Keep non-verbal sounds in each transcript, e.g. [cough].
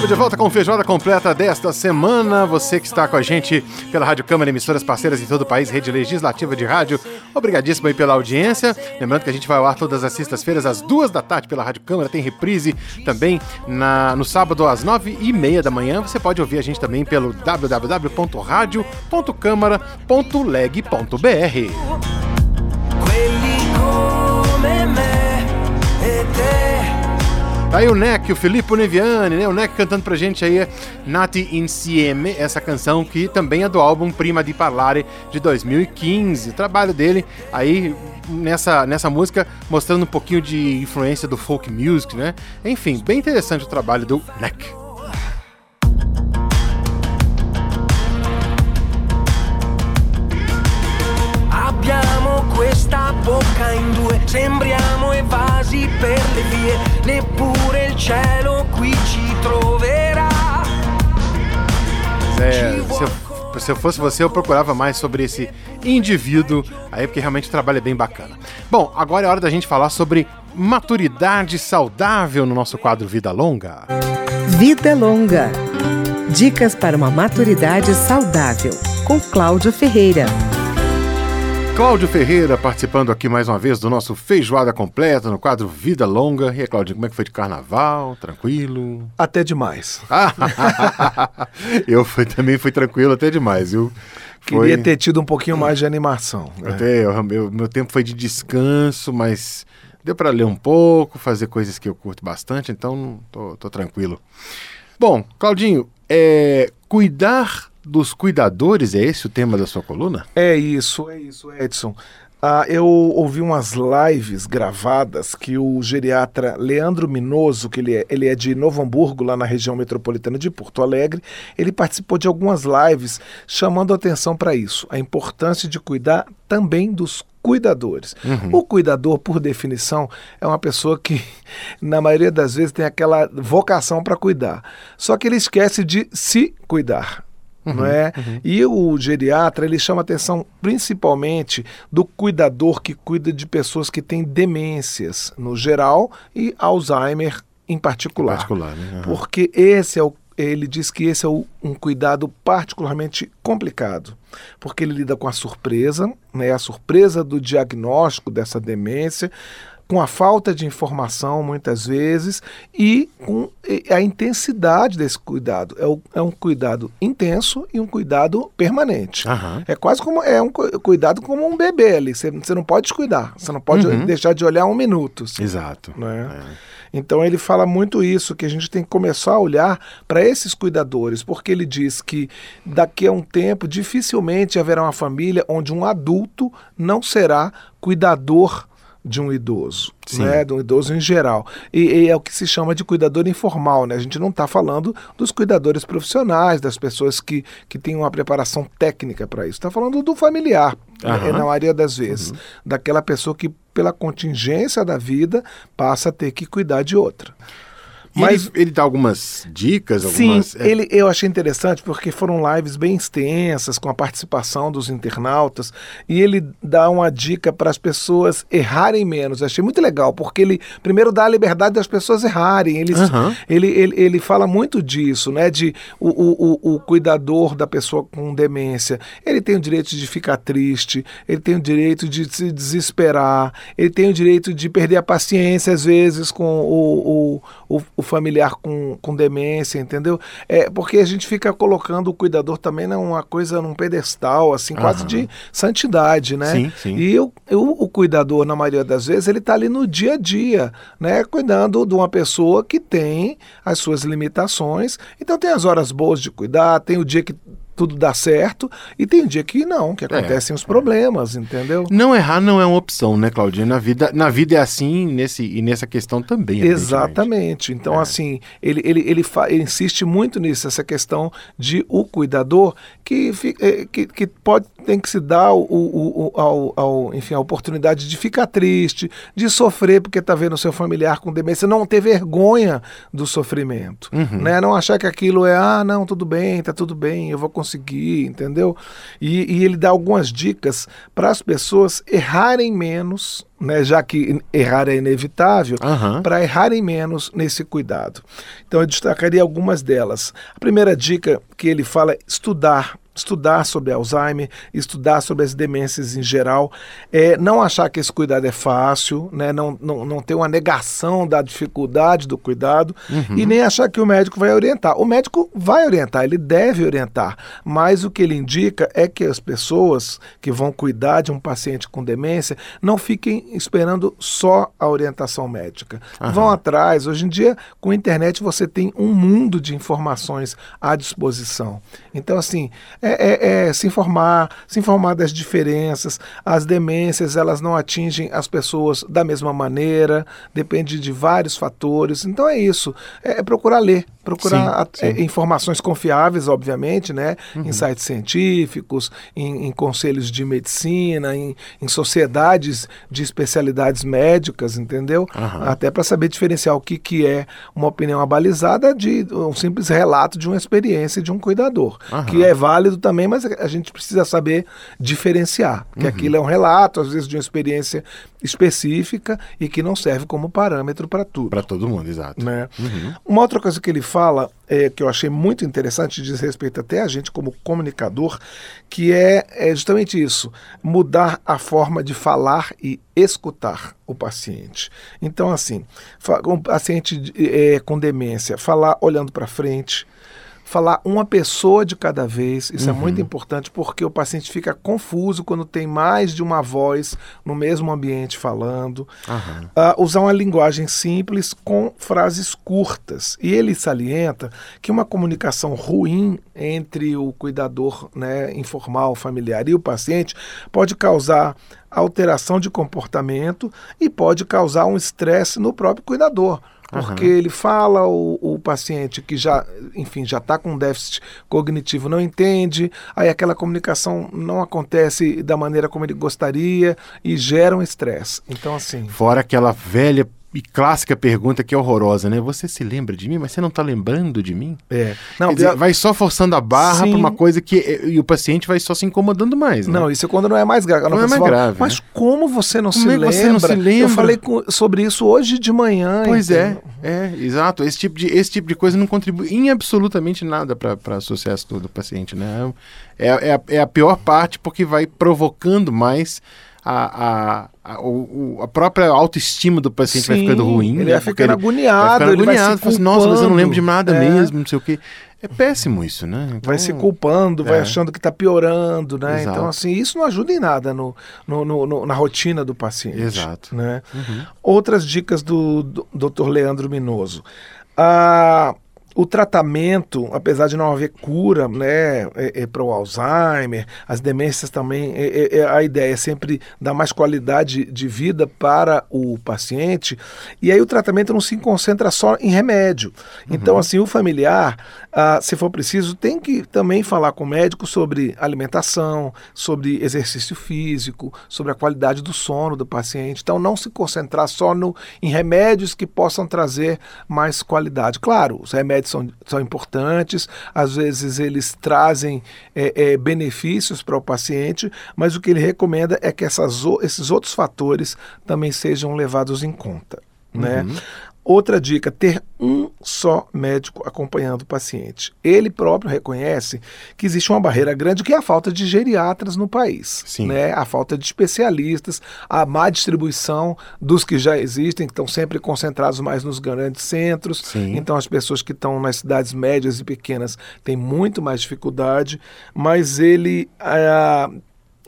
Estamos de volta com feijoada completa desta semana. Você que está com a gente pela Rádio Câmara, emissoras parceiras em todo o país, rede legislativa de rádio. Obrigadíssimo aí pela audiência. Lembrando que a gente vai ao ar todas as sextas-feiras às duas da tarde pela Rádio Câmara. Tem reprise também na, no sábado às nove e meia da manhã. Você pode ouvir a gente também pelo www.radio.câmara.leg.br. Tá aí o Neck, o Filippo Neviani, né? O Neck cantando pra gente aí Nati Insieme, essa canção que também é do álbum Prima di Parlare de 2015. O trabalho dele aí nessa, nessa música mostrando um pouquinho de influência do folk music, né? Enfim, bem interessante o trabalho do Neck. Bocca in due, sembriamo evasi per le vie, neppure il cielo qui ci troverà. É, se, eu, se eu fosse você, eu procurava mais sobre esse indivíduo aí, porque realmente o trabalho é bem bacana. Bom, agora é hora da gente falar sobre maturidade saudável no nosso quadro Vida Longa. Vida Longa. Dicas para uma maturidade saudável, com Cláudio Ferreira. Cláudio Ferreira participando aqui mais uma vez do nosso Feijoada Completa no quadro Vida Longa. E aí, Claudinho, como é que foi de carnaval? Tranquilo? Até demais. [laughs] eu fui, também fui tranquilo até demais, viu? Foi... Queria ter tido um pouquinho mais de animação. Né? Até, eu, meu, meu tempo foi de descanso, mas deu para ler um pouco, fazer coisas que eu curto bastante, então tô, tô tranquilo. Bom, Claudinho, é, cuidar dos cuidadores, é esse o tema da sua coluna? É isso, é isso, Edson. Ah, eu ouvi umas lives gravadas que o geriatra Leandro Minoso, que ele é, ele é de Novo Hamburgo, lá na região metropolitana de Porto Alegre, ele participou de algumas lives chamando atenção para isso, a importância de cuidar também dos cuidadores. Uhum. O cuidador, por definição, é uma pessoa que, [laughs] na maioria das vezes, tem aquela vocação para cuidar. Só que ele esquece de se cuidar. Uhum, não é? Uhum. E o geriatra ele chama atenção principalmente do cuidador que cuida de pessoas que têm demências no geral e Alzheimer em particular. Em particular né? uhum. Porque esse é o ele diz que esse é o, um cuidado particularmente complicado, porque ele lida com a surpresa, né, a surpresa do diagnóstico dessa demência, com a falta de informação, muitas vezes, e com a intensidade desse cuidado. É, o, é um cuidado intenso e um cuidado permanente. Uhum. É quase como é um cuidado como um bebê ali. Você, você não pode descuidar, você não pode uhum. deixar de olhar um minuto. Exato. Né? É. Então ele fala muito isso, que a gente tem que começar a olhar para esses cuidadores, porque ele diz que daqui a um tempo dificilmente haverá uma família onde um adulto não será cuidador de um idoso, Sim. né? De um idoso em geral. E, e, é o que se chama de cuidador informal, né? A gente não está falando dos cuidadores profissionais, das pessoas que, que têm uma preparação técnica para isso. Está falando do familiar, uhum. na maioria das vezes. Uhum. Daquela pessoa que, pela contingência da vida, passa a ter que cuidar de outra. Mas ele, ele dá algumas dicas? Algumas, sim, é... ele, eu achei interessante porque foram lives bem extensas, com a participação dos internautas, e ele dá uma dica para as pessoas errarem menos. Eu achei muito legal, porque ele primeiro dá a liberdade das pessoas errarem. Ele, uhum. ele, ele, ele fala muito disso, né? De o, o, o cuidador da pessoa com demência. Ele tem o direito de ficar triste, ele tem o direito de se desesperar, ele tem o direito de perder a paciência, às vezes, com o, o, o o familiar com, com demência, entendeu? É porque a gente fica colocando o cuidador também numa coisa, num pedestal, assim, uhum. quase de santidade, né? Sim, sim. E eu, eu, o cuidador, na maioria das vezes, ele está ali no dia a dia, né? Cuidando de uma pessoa que tem as suas limitações. Então tem as horas boas de cuidar, tem o dia que tudo dá certo, e tem dia que não, que é, acontecem é, os problemas, é. entendeu? Não errar não é uma opção, né, Claudinha? Na vida, na vida é assim nesse, e nessa questão também. Exatamente. Então, é. assim, ele, ele, ele, fa, ele, insiste muito nisso, essa questão de o cuidador que, é, que, que pode tem que se dar o, o, o, ao, ao, enfim, a oportunidade de ficar triste, de sofrer porque está vendo seu familiar com demência, não ter vergonha do sofrimento, Uhum. né? Não achar que aquilo é, ah, não, tudo bem, tá tudo bem, eu vou conseguir, entendeu? E, e ele dá algumas dicas para as pessoas errarem menos, né? Já que errar é inevitável, Aham. para errarem menos nesse cuidado. Então eu destacaria algumas delas. A primeira dica que ele fala é estudar. Estudar sobre Alzheimer, estudar sobre as demências em geral, é, não achar que esse cuidado é fácil, né, não, não, não ter uma negação da dificuldade do cuidado e nem achar que o médico vai orientar. O médico vai orientar, ele deve orientar, mas o que ele indica é que as pessoas que vão cuidar de um paciente com demência não fiquem esperando só a orientação médica. Vão atrás. Hoje em dia, com a internet, você tem um mundo de informações à disposição. Então, assim, é, é- é se informar, se informar das diferenças. As demências, elas não atingem as pessoas da mesma maneira, depende de vários fatores. Então, é isso. É, é procurar ler, procurar Sim, a- sim. informações confiáveis, obviamente, né? Em sites científicos, em, em conselhos de medicina, em, em sociedades de especialidades médicas, entendeu? Aham. Até para saber diferenciar o que, que é uma opinião abalizada de um simples relato de uma experiência de um cuidador, Aham. que é válido também, mas a gente precisa saber diferenciar, que aquilo é um relato, às vezes, de uma experiência específica e que não serve como parâmetro para tudo Para todo mundo, exato. né? Uma outra coisa que ele fala, é, que eu achei muito interessante, diz respeito até a gente como comunicador, que é, é justamente isso: mudar a forma de falar e escutar o paciente. Então, assim, um paciente é, com demência, falar olhando para frente. Falar uma pessoa de cada vez, isso é muito importante porque o paciente fica confuso quando tem mais de uma voz no mesmo ambiente falando. Ah, usar uma linguagem simples com frases curtas. E ele salienta que uma comunicação ruim entre o cuidador né, informal, familiar e o paciente pode causar alteração de comportamento e pode causar um estresse no próprio cuidador. Porque ele fala, o, o paciente que já, enfim, já está com déficit cognitivo não entende, aí aquela comunicação não acontece da maneira como ele gostaria e gera um estresse. Então, assim. Fora aquela velha e clássica pergunta que é horrorosa, né? Você se lembra de mim, mas você não tá lembrando de mim? É. Não, Quer dizer, pior- vai só forçando a barra pra uma coisa que. E o paciente vai só se incomodando mais, né? Não, isso é quando não é mais grave. Não é mais fala, grave, Mas né? como você não, Como se, é lembra? você não se lembra? Eu falei com- sobre isso hoje de manhã. Pois é? É, exato. Esse tipo de, esse tipo de coisa não contribui em absolutamente nada para o sucesso do, do paciente, né? É, é, a, é a pior parte porque vai provocando mais a, a, a, o- a própria autoestima do paciente vai Sim, ficando ruim. ele né? vai ficando agoniado, ele vai se fala assim, Nossa, mas eu não lembro de nada culpando." É. mesmo, não sei o quê. É péssimo isso, né? Então, Vai se culpando, vai é. achando que está piorando, né? Exato. Então, assim, isso não ajuda em nada no, no- no- na rotina do paciente. Exato. Né? Outras dicas do, do Dr. Leandro Minoso. Ah, o tratamento, apesar de não haver cura né, é, para o Alzheimer, as demências também, é- é- é- a ideia é sempre dar mais qualidade de vida para o paciente. E aí o tratamento não se concentra só em remédio. Então, assim, o familiar, ah, se for preciso, tem que também falar com o médico sobre alimentação, sobre exercício físico, sobre a qualidade do sono do paciente. Então, não se concentrar só no, em remédios que possam trazer mais qualidade. Claro, os remédios são, são importantes, às vezes eles trazem é, é, benefícios para o paciente, mas o que ele recomenda é que essas, esses outros fatores também sejam levados em conta. Né? Outra dica, ter um só médico acompanhando o paciente. Ele próprio reconhece que existe uma barreira grande que é a falta de geriatras no país. Sim. Né? A falta de especialistas, a má distribuição dos que já existem, que estão sempre concentrados mais nos grandes centros. Sim. Então as pessoas que estão nas cidades médias e pequenas têm muito mais dificuldade, mas ele ah,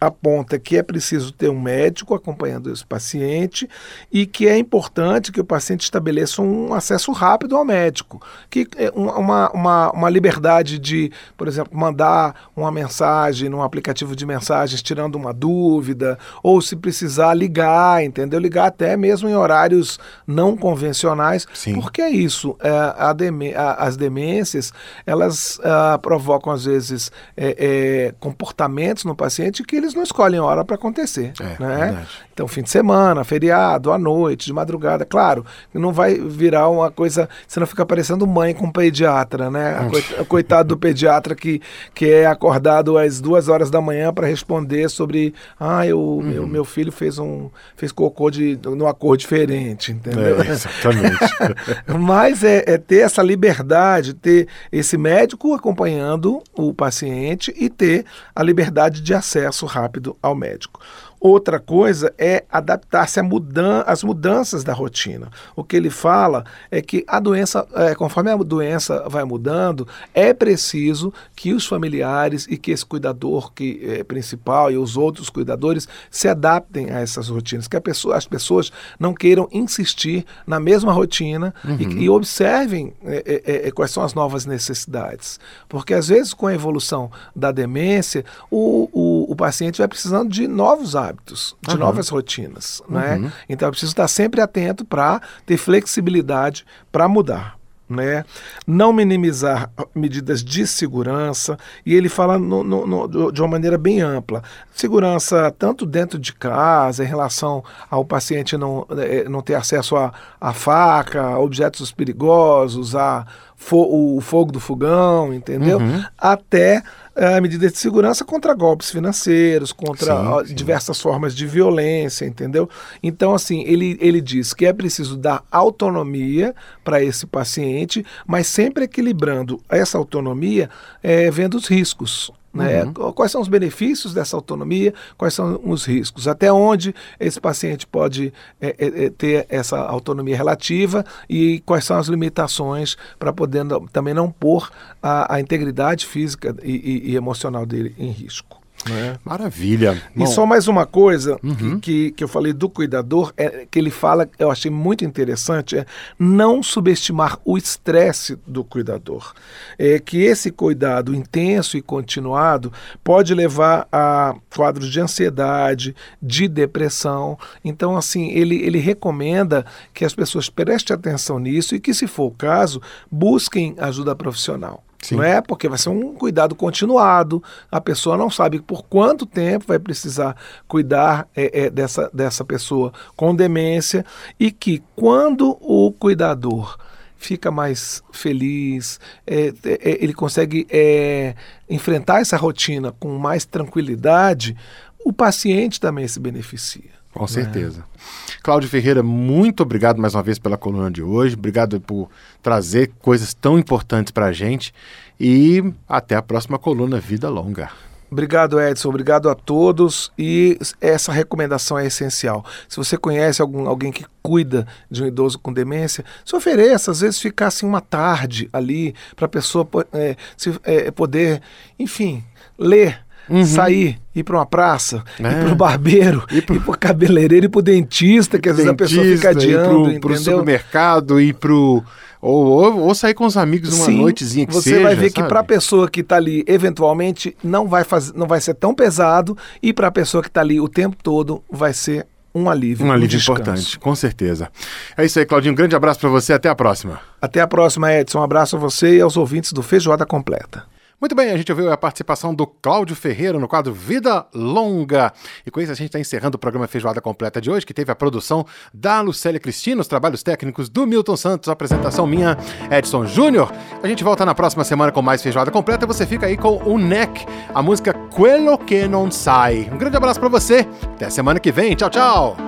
aponta que é preciso ter um médico acompanhando esse paciente e que é importante que o paciente estabeleça um acesso rápido ao médico, que é uma, uma, uma liberdade de, por exemplo, mandar uma mensagem num aplicativo de mensagens tirando uma dúvida, ou se precisar ligar, entendeu? Ligar até mesmo em horários não convencionais, Sim. porque é isso, é, a demê a, as demências, elas ah, provocam às vezes é, é, comportamentos no paciente que eles não escolhem hora para acontecer, É, né? verdade. Então, fim de semana, feriado, à noite, de madrugada, claro, não vai virar uma coisa, você não fica parecendo mãe com pediatra, né? A coi- Coitado do pediatra que, que é acordado às duas horas da manhã para responder sobre, ah, eu, meu, meu filho fez um fez cocô de numa cor diferente, entendeu? É, exatamente. [laughs] Mas é, é ter essa liberdade, ter esse médico acompanhando o paciente e ter a liberdade de acesso rápido ao médico. Outra coisa é adaptar-se mudan às mudanças da rotina. O que ele fala é que a doença, é, conforme a doença vai mudando, é preciso que os familiares e que esse cuidador que é principal e os outros cuidadores se adaptem a essas rotinas, que a pessoa, as pessoas não queiram insistir na mesma rotina e, e observem é, é, é, quais são as novas necessidades. Porque às vezes com a evolução da demência, o, o paciente vai precisando de novos hábitos, de novas rotinas. Né? Então é preciso estar sempre atento para ter flexibilidade para mudar. Né? Não minimizar medidas de segurança, e ele fala no- no- no- de uma maneira bem ampla. Segurança tanto dentro de casa, em relação ao paciente não, eh, não ter acesso a, a faca, a objetos perigosos, a fo- o fogo do fogão, entendeu? Até a medida de segurança contra golpes financeiros, contra Sim, sim. diversas formas de violência, entendeu? Então, assim, ele, ele diz que é preciso dar autonomia para esse paciente, mas sempre equilibrando essa autonomia, eh, vendo os riscos. Né? Qu- Quais são os benefícios dessa autonomia? Quais são os riscos? Até onde esse paciente pode eh, eh, eh, ter essa autonomia relativa e quais são as limitações para poder também não pôr a, a integridade física e, e- e emocional dele em risco. Né? Maravilha. E Bom, só mais uma coisa que- que, que eu falei do cuidador, é que ele fala, eu achei muito interessante, é não subestimar o estresse do cuidador. É que esse cuidado intenso e continuado pode levar a quadros de ansiedade, de depressão. Então, assim, ele, ele recomenda que as pessoas prestem atenção nisso e que, se for o caso, busquem ajuda profissional. Sim. Não é porque vai ser um cuidado continuado, a pessoa não sabe por quanto tempo vai precisar cuidar é, é, dessa, dessa pessoa com demência e que quando o cuidador fica mais feliz, é, é, ele consegue é, enfrentar essa rotina com mais tranquilidade, o paciente também se beneficia. Com certeza. Cláudio Ferreira, muito obrigado mais uma vez pela coluna de hoje. Obrigado por trazer coisas tão importantes para a gente. E até a próxima coluna Vida Longa. Obrigado, Edson. Obrigado a todos. E essa recomendação é essencial. Se você conhece algum, alguém que cuida de um idoso com demência, se ofereça, às vezes, ficar assim uma tarde ali para a pessoa é, se- é, poder, enfim, ler. Sair, ir para uma praça, Uhum. É. ir para o barbeiro, ir para o cabeleireiro, ir para o dentista, que às vezes a pessoa fica Dentista, ir adiando, pro, pro entendeu? supermercado, ir pro. Ou, ou, ou sair com os amigos numa Sim, noitezinha que você seja. vai ver que sabe? para a pessoa que está ali, eventualmente, não vai, faz, não vai ser tão pesado, e para a pessoa que está ali o tempo todo, vai ser um alívio. Um alívio descanso. importante, com certeza. É isso aí, Claudinho. Um grande abraço para você. Até a próxima. Até a próxima, Edson. Um abraço a você e aos ouvintes do Feijoada Completa. Muito bem, a gente ouviu a participação do Cláudio Ferreira no quadro Vida Longa. E com isso a gente está encerrando o programa Feijoada Completa de hoje, que teve a produção da Lucélia Cristina, os trabalhos técnicos do Milton Santos, a apresentação minha, Edson Júnior. A gente volta na próxima semana com mais Feijoada Completa. Você fica aí com o NEC, a música Quello que non sai. Um grande abraço para você. Até semana que vem. Tchau, tchau.